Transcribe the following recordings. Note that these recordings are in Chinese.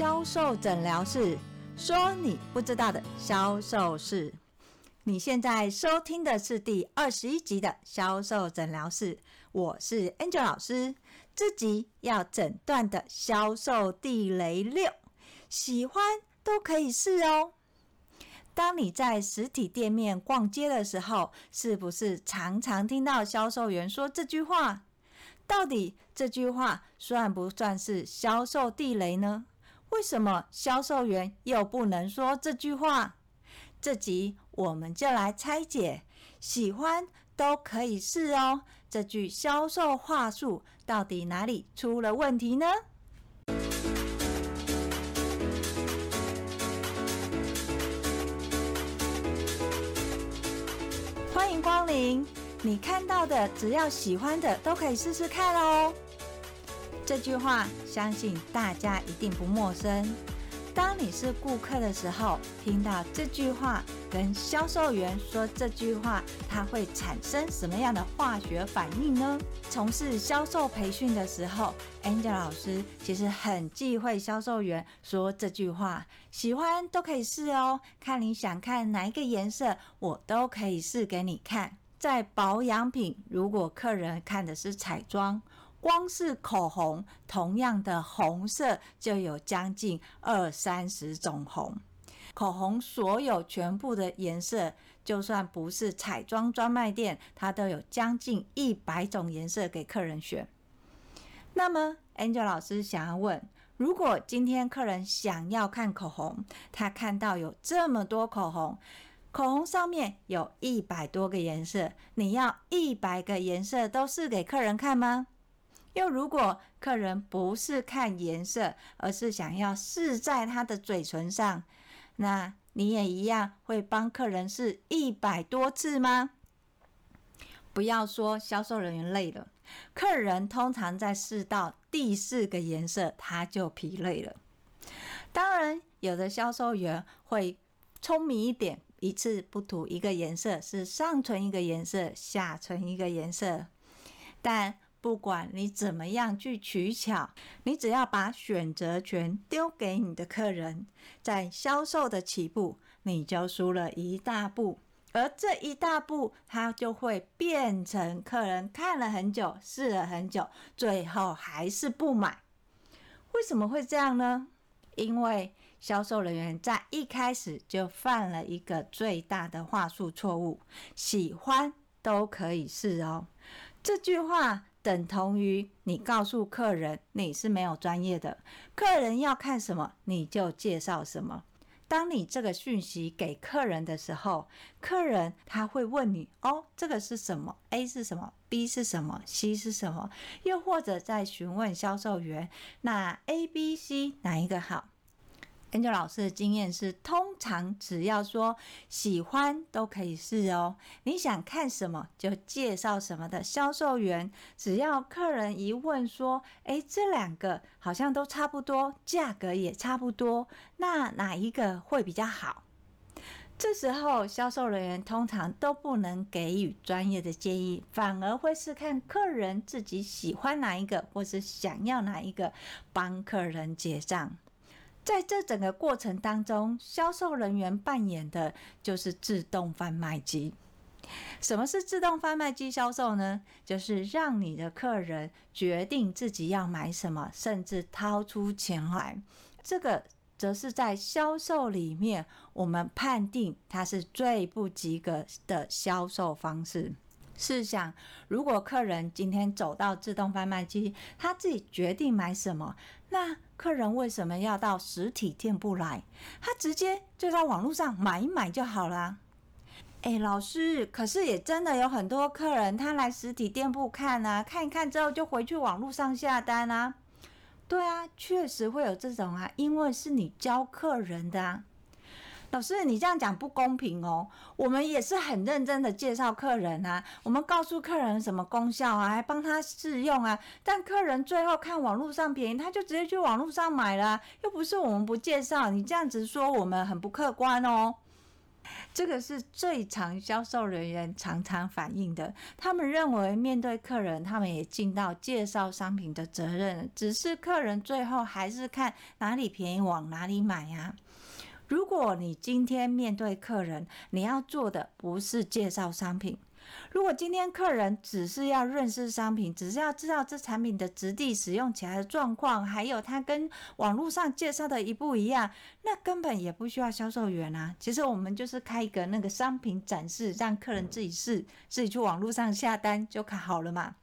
销售诊疗室，说你不知道的销售事。你现在收听的是第二十一集的销售诊疗室，我是 Angel 老师。这集要诊断的销售地雷六，喜欢都可以试哦。当你在实体店面逛街的时候，是不是常常听到销售员说这句话？到底这句话算不算是销售地雷呢？为什么销售员又不能说这句话？这集我们就来拆解，喜欢都可以试哦。这句销售话术到底哪里出了问题呢？欢迎光临，你看到的只要喜欢的都可以试试看哦。这句话相信大家一定不陌生。当你是顾客的时候，听到这句话，跟销售员说这句话，它会产生什么样的化学反应呢？从事销售培训的时候，Angel 老师其实很忌讳销售员说这句话，喜欢都可以试哦，看你想看哪一个颜色，我都可以试给你看。在保养品，如果客人看的是彩妆。光是口红，同样的红色就有将近二三十种红。口红所有全部的颜色，就算不是彩妆专卖店，它都有将近一百种颜色给客人选。那么，Angel 老师想要问：如果今天客人想要看口红，他看到有这么多口红，口红上面有一百多个颜色，你要一百个颜色都试给客人看吗？又如果客人不是看颜色，而是想要试在他的嘴唇上，那你也一样会帮客人试一百多次吗？不要说销售人员累了，客人通常在试到第四个颜色他就疲累了。当然，有的销售员会聪明一点，一次不涂一个颜色，是上唇一个颜色，下唇一个颜色，但。不管你怎么样去取巧，你只要把选择权丢给你的客人，在销售的起步，你就输了一大步。而这一大步，它就会变成客人看了很久，试了很久，最后还是不买。为什么会这样呢？因为销售人员在一开始就犯了一个最大的话术错误：喜欢都可以试哦。这句话。等同于你告诉客人你是没有专业的，客人要看什么你就介绍什么。当你这个讯息给客人的时候，客人他会问你：“哦，这个是什么？A 是什么？B 是什么？C 是什么？”又或者在询问销售员：“那 A、B、C 哪一个好？” Angel 老师的经验是，通常只要说喜欢都可以试哦。你想看什么就介绍什么的销售员，只要客人一问说：“诶，这两个好像都差不多，价格也差不多，那哪一个会比较好？”这时候销售人员通常都不能给予专业的建议，反而会是看客人自己喜欢哪一个，或是想要哪一个，帮客人结账。在这整个过程当中，销售人员扮演的就是自动贩卖机。什么是自动贩卖机销售呢？就是让你的客人决定自己要买什么，甚至掏出钱来。这个则是在销售里面，我们判定它是最不及格的销售方式。试想，如果客人今天走到自动贩卖机，他自己决定买什么，那客人为什么要到实体店铺来？他直接就在网络上买一买就好了。哎，老师，可是也真的有很多客人，他来实体店铺看啊，看一看之后就回去网络上下单啊。对啊，确实会有这种啊，因为是你教客人的啊。老师，你这样讲不公平哦。我们也是很认真的介绍客人啊，我们告诉客人什么功效啊，还帮他试用啊。但客人最后看网络上便宜，他就直接去网络上买了，又不是我们不介绍。你这样子说，我们很不客观哦。这个是最常销售人员常常反映的。他们认为面对客人，他们也尽到介绍商品的责任，只是客人最后还是看哪里便宜往哪里买呀。如果你今天面对客人，你要做的不是介绍商品。如果今天客人只是要认识商品，只是要知道这产品的质地、使用起来的状况，还有它跟网络上介绍的一不一样，那根本也不需要销售员啊。其实我们就是开一个那个商品展示，让客人自己试，自己去网络上下单就看好了嘛。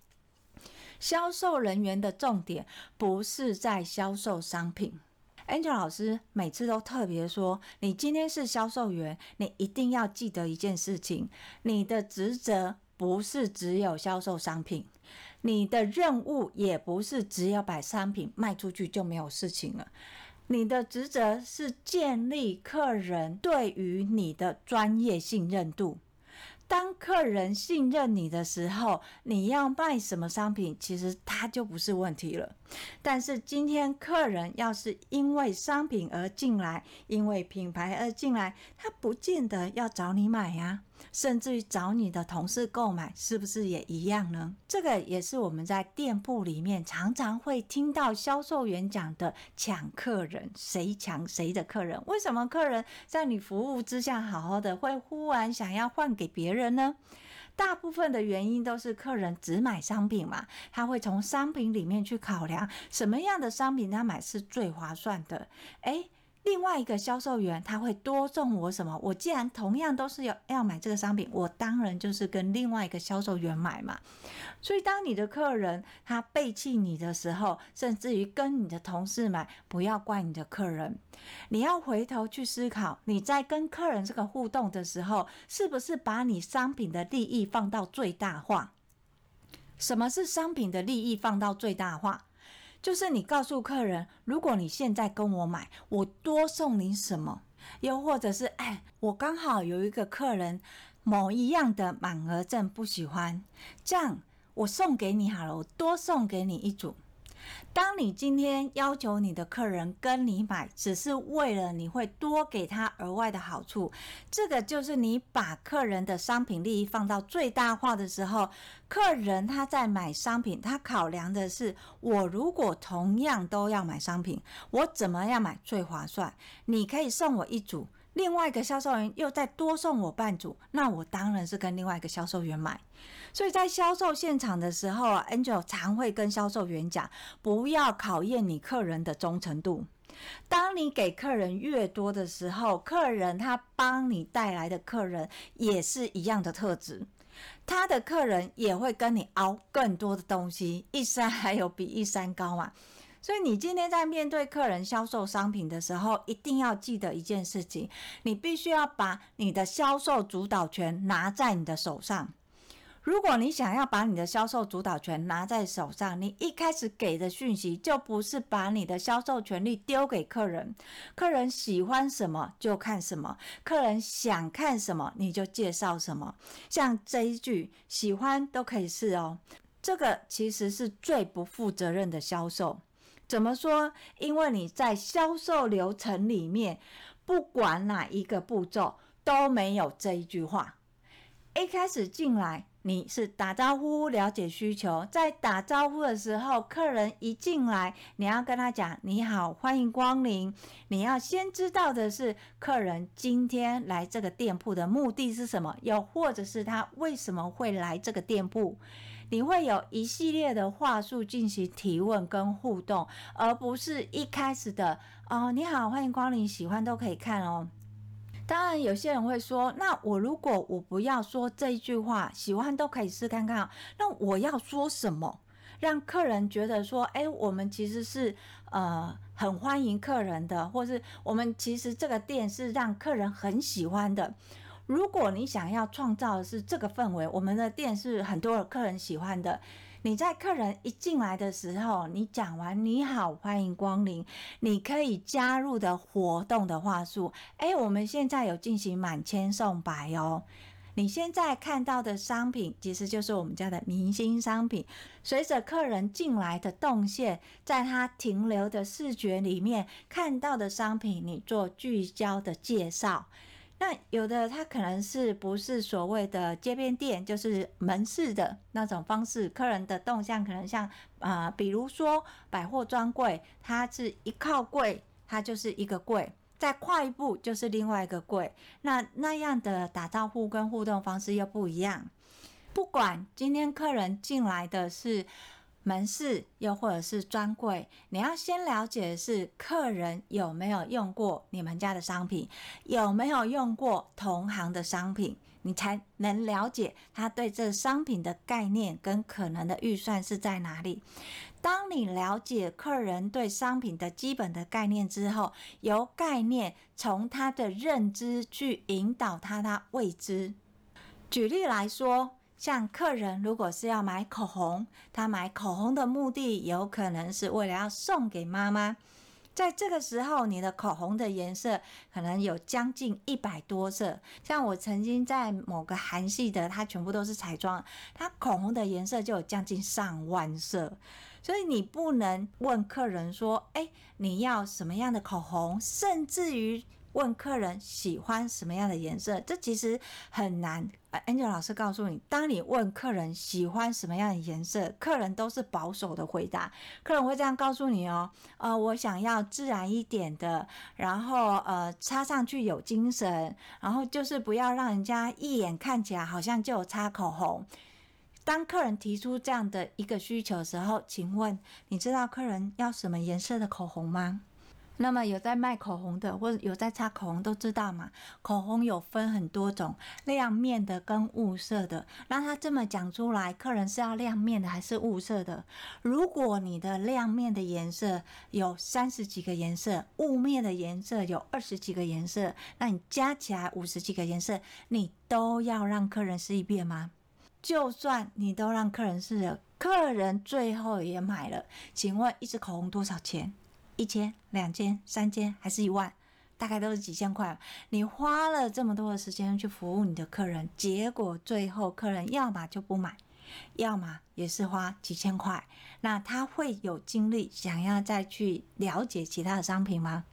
销售人员的重点不是在销售商品。Angel 老师每次都特别说：“你今天是销售员，你一定要记得一件事情，你的职责不是只有销售商品，你的任务也不是只有把商品卖出去就没有事情了。你的职责是建立客人对于你的专业信任度。”当客人信任你的时候，你要卖什么商品，其实它就不是问题了。但是今天客人要是因为商品而进来，因为品牌而进来，他不见得要找你买呀。甚至于找你的同事购买，是不是也一样呢？这个也是我们在店铺里面常常会听到销售员讲的抢客人，谁抢谁的客人？为什么客人在你服务之下好好的，会忽然想要换给别人呢？大部分的原因都是客人只买商品嘛，他会从商品里面去考量什么样的商品他买是最划算的。诶。另外一个销售员他会多送我什么？我既然同样都是要要买这个商品，我当然就是跟另外一个销售员买嘛。所以当你的客人他背弃你的时候，甚至于跟你的同事买，不要怪你的客人，你要回头去思考，你在跟客人这个互动的时候，是不是把你商品的利益放到最大化？什么是商品的利益放到最大化？就是你告诉客人，如果你现在跟我买，我多送你什么？又或者是，哎，我刚好有一个客人某一样的满额赠不喜欢，这样我送给你好了，我多送给你一组。当你今天要求你的客人跟你买，只是为了你会多给他额外的好处，这个就是你把客人的商品利益放到最大化的时候，客人他在买商品，他考量的是我如果同样都要买商品，我怎么样买最划算？你可以送我一组。另外一个销售员又再多送我半组，那我当然是跟另外一个销售员买。所以在销售现场的时候啊，Angel 常会跟销售员讲，不要考验你客人的忠诚度。当你给客人越多的时候，客人他帮你带来的客人也是一样的特质，他的客人也会跟你凹更多的东西，一山还有比一山高嘛。所以你今天在面对客人销售商品的时候，一定要记得一件事情，你必须要把你的销售主导权拿在你的手上。如果你想要把你的销售主导权拿在手上，你一开始给的讯息就不是把你的销售权利丢给客人，客人喜欢什么就看什么，客人想看什么你就介绍什么。像这一句，喜欢都可以试哦，这个其实是最不负责任的销售。怎么说？因为你在销售流程里面，不管哪一个步骤都没有这一句话。一开始进来，你是打招呼、了解需求，在打招呼的时候，客人一进来，你要跟他讲“你好，欢迎光临”。你要先知道的是，客人今天来这个店铺的目的是什么，又或者是他为什么会来这个店铺。你会有一系列的话术进行提问跟互动，而不是一开始的哦，你好，欢迎光临，喜欢都可以看哦。当然，有些人会说，那我如果我不要说这一句话，喜欢都可以试看看，那我要说什么，让客人觉得说，诶，我们其实是呃很欢迎客人的，或是我们其实这个店是让客人很喜欢的。如果你想要创造的是这个氛围，我们的店是很多客人喜欢的。你在客人一进来的时候，你讲完“你好，欢迎光临”，你可以加入的活动的话术，哎，我们现在有进行满千送百哦。你现在看到的商品，其实就是我们家的明星商品。随着客人进来的动线，在他停留的视觉里面看到的商品，你做聚焦的介绍。那有的他可能是不是所谓的街边店，就是门市的那种方式，客人的动向可能像啊、比如说百货专柜，它是一靠柜，它就是一个柜，再跨一步就是另外一个柜，那那样的打招呼跟互动方式又不一样。不管今天客人进来的是门市，又或者是专柜，你要先了解的是客人有没有用过你们家的商品，有没有用过同行的商品，你才能了解他对这商品的概念跟可能的预算是在哪里。当你了解客人对商品的基本的概念之后，由概念从他的认知去引导他的未知。举例来说。像客人如果是要买口红，他买口红的目的有可能是为了要送给妈妈。在这个时候，你的口红的颜色可能有将近一百多色。像我曾经在某个韩系的，它全部都是彩妆，它口红的颜色就有将近上万色。所以你不能问客人说：“诶，你要什么样的口红？”甚至于。问客人喜欢什么样的颜色，这其实很难。Angel 老师告诉你，当你问客人喜欢什么样的颜色，客人都是保守的回答。客人会这样告诉你哦，呃，我想要自然一点的，然后呃，擦上去有精神，然后就是不要让人家一眼看起来好像就有擦口红。当客人提出这样的一个需求的时候，请问你知道客人要什么颜色的口红吗？那么有在卖口红的，或者有在擦口红都知道嘛？口红有分很多种，亮面的跟雾色的。那他这么讲出来，客人是要亮面的还是雾色的？如果你的亮面的颜色有三十几个颜色，雾面的颜色有二十几个颜色，那你加起来五十几个颜色，你都要让客人试一遍吗？就算你都让客人试了，客人最后也买了，请问一支口红多少钱？一千、两千、三千，还是一万，大概都是几千块。你花了这么多的时间去服务你的客人，结果最后客人要么就不买，要么也是花几千块。那他会有精力想要再去了解其他的商品吗？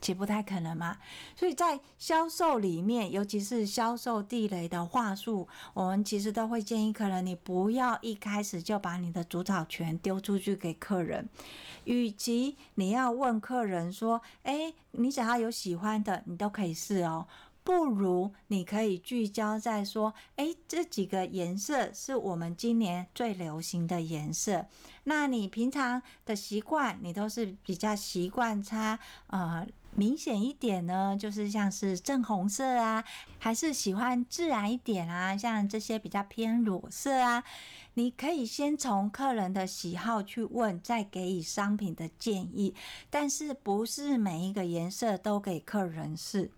其实不太可能嘛？所以在销售里面，尤其是销售地雷的话术，我们其实都会建议客人，你不要一开始就把你的主导权丢出去给客人。与其你要问客人说：“诶，你只要有喜欢的，你都可以试哦。”不如你可以聚焦在说，诶，这几个颜色是我们今年最流行的颜色。那你平常的习惯，你都是比较习惯擦呃明显一点呢，就是像是正红色啊，还是喜欢自然一点啊，像这些比较偏裸色啊。你可以先从客人的喜好去问，再给予商品的建议。但是不是每一个颜色都给客人试。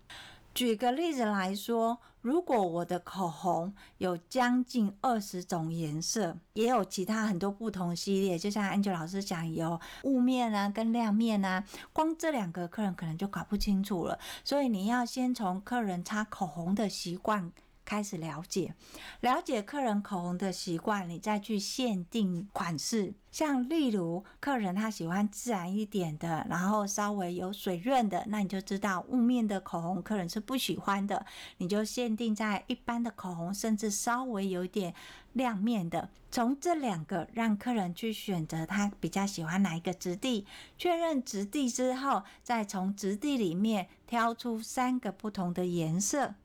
举个例子来说，如果我的口红有将近二十种颜色，也有其他很多不同系列，就像 Angel 老师讲，有雾面啊跟亮面啊，光这两个客人可能就搞不清楚了。所以你要先从客人擦口红的习惯。开始了解，了解客人口红的习惯，你再去限定款式。像例如，客人他喜欢自然一点的，然后稍微有水润的，那你就知道雾面的口红客人是不喜欢的，你就限定在一般的口红，甚至稍微有点亮面的。从这两个让客人去选择他比较喜欢哪一个质地，确认质地之后，再从质地里面挑出三个不同的颜色。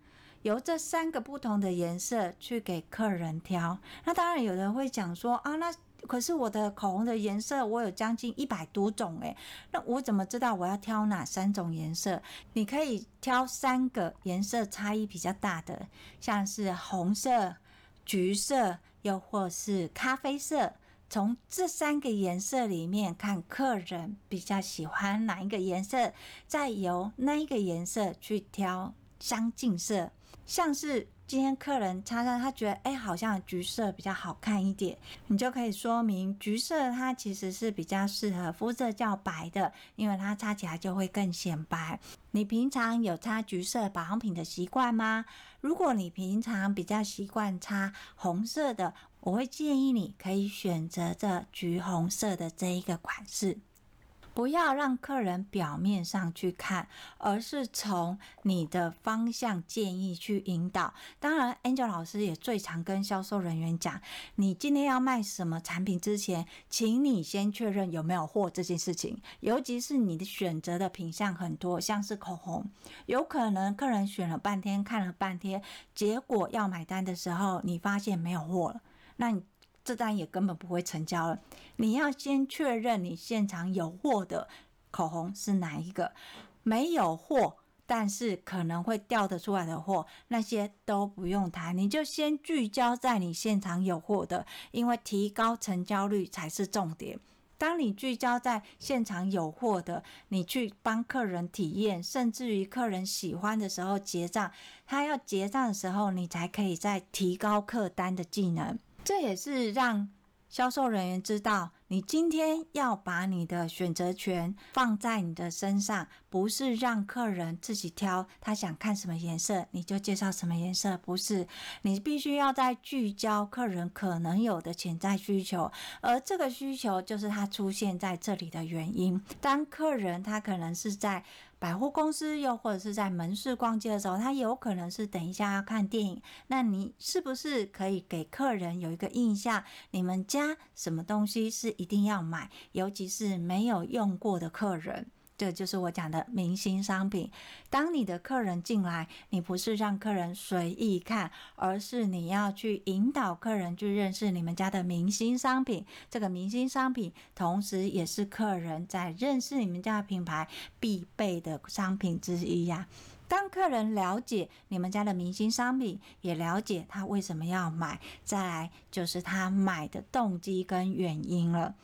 由这三个不同的颜色去给客人挑，那当然有人会讲说啊，那可是我的口红的颜色我有将近一百多种诶，那我怎么知道我要挑哪三种颜色？你可以挑三个颜色差异比较大的，像是红色、橘色，又或是咖啡色，从这三个颜色里面看客人比较喜欢哪一个颜色，再由那一个颜色去挑相近色。像是今天客人擦上，他觉得哎、好像橘色比较好看一点，你就可以说明橘色它其实是比较适合肤色较白的，因为它擦起来就会更显白。你平常有擦橘色保养品的习惯吗？如果你平常比较习惯擦红色的，我会建议你可以选择这橘红色的这一个款式。不要让客人表面上去看，而是从你的方向建议去引导。当然，Angel 老师也最常跟销售人员讲，你今天要卖什么产品之前，请你先确认有没有货这件事情。尤其是你的选择的品项很多，像是口红，有可能客人选了半天，看了半天，结果要买单的时候，你发现没有货了，那你。这单也根本不会成交了。你要先确认你现场有货的口红是哪一个，没有货，但是可能会调得出来的货，那些都不用谈，你就先聚焦在你现场有货的，因为提高成交率才是重点。当你聚焦在现场有货的，你去帮客人体验，甚至于客人喜欢的时候结账，他要结账的时候，你才可以再提高客单的技能。这也是让销售人员知道，你今天要把你的选择权放在你的身上，不是让客人自己挑，他想看什么颜色你就介绍什么颜色，不是，你必须要在聚焦客人可能有的潜在需求，而这个需求就是他出现在这里的原因。当客人他可能是在百货公司，又或者是在门市逛街的时候，他有可能是等一下要看电影。那你是不是可以给客人有一个印象？你们家什么东西是一定要买？尤其是没有用过的客人。这就是我讲的明星商品。当你的客人进来，你不是让客人随意看，而是你要去引导客人去认识你们家的明星商品。这个明星商品，同时也是客人在认识你们家的品牌必备的商品之一呀。当客人了解你们家的明星商品，也了解他为什么要买，再来就是他买的动机跟原因了。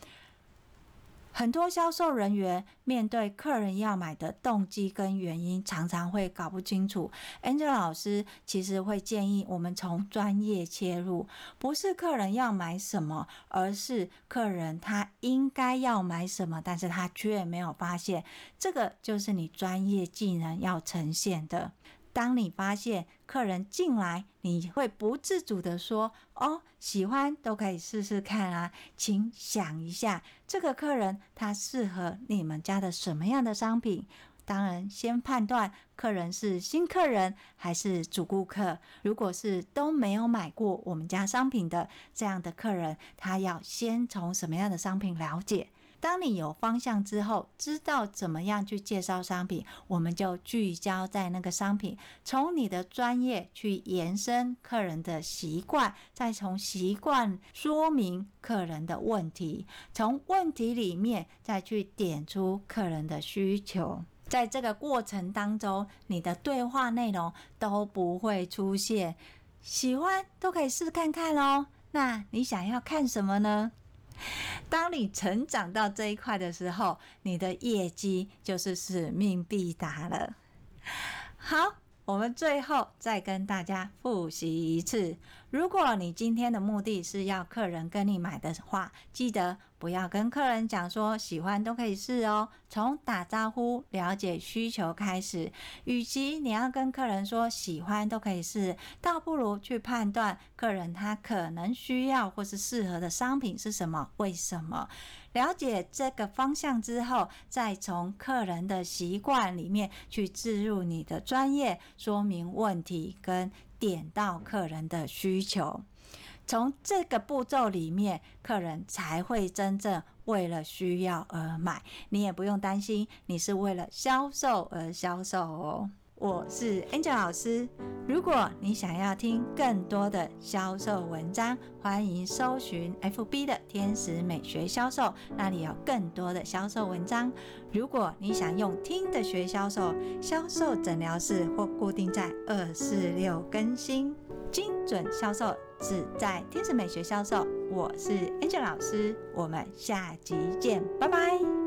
很多销售人员面对客人要买的动机跟原因，常常会搞不清楚。Angel 老师其实会建议我们从专业切入，不是客人要买什么，而是客人他应该要买什么，但是他却没有发现。这个就是你专业技能要呈现的。当你发现客人进来，你会不自主的说：“哦，喜欢都可以试试看啊。”请想一下，这个客人他适合你们家的什么样的商品？当然，先判断客人是新客人还是主顾客。如果是都没有买过我们家商品的这样的客人，他要先从什么样的商品了解？当你有方向之后，知道怎么样去介绍商品，我们就聚焦在那个商品，从你的专业去延伸客人的习惯，再从习惯说明客人的问题，从问题里面再去点出客人的需求。在这个过程当中，你的对话内容都不会出现，喜欢都可以试看看哦。那你想要看什么呢？当你成长到这一块的时候，你的业绩就是使命必达了。好。我们最后再跟大家复习一次：如果你今天的目的是要客人跟你买的话，记得不要跟客人讲说喜欢都可以试哦。从打招呼、了解需求开始。与其你要跟客人说喜欢都可以试，倒不如去判断客人他可能需要或是适合的商品是什么，为什么？了解这个方向之后，再从客人的习惯里面去置入你的专业，说明问题跟点到客人的需求。从这个步骤里面，客人才会真正为了需要而买。你也不用担心，你是为了销售而销售哦。我是 Angel 老师。如果你想要听更多的销售文章，欢迎搜寻 FB 的天使美学销售，那里有更多的销售文章。如果你想用听的学销售，销售诊疗室或固定在二四六更新，精准销售只在天使美学销售。我是 Angel 老师，我们下集见，拜拜。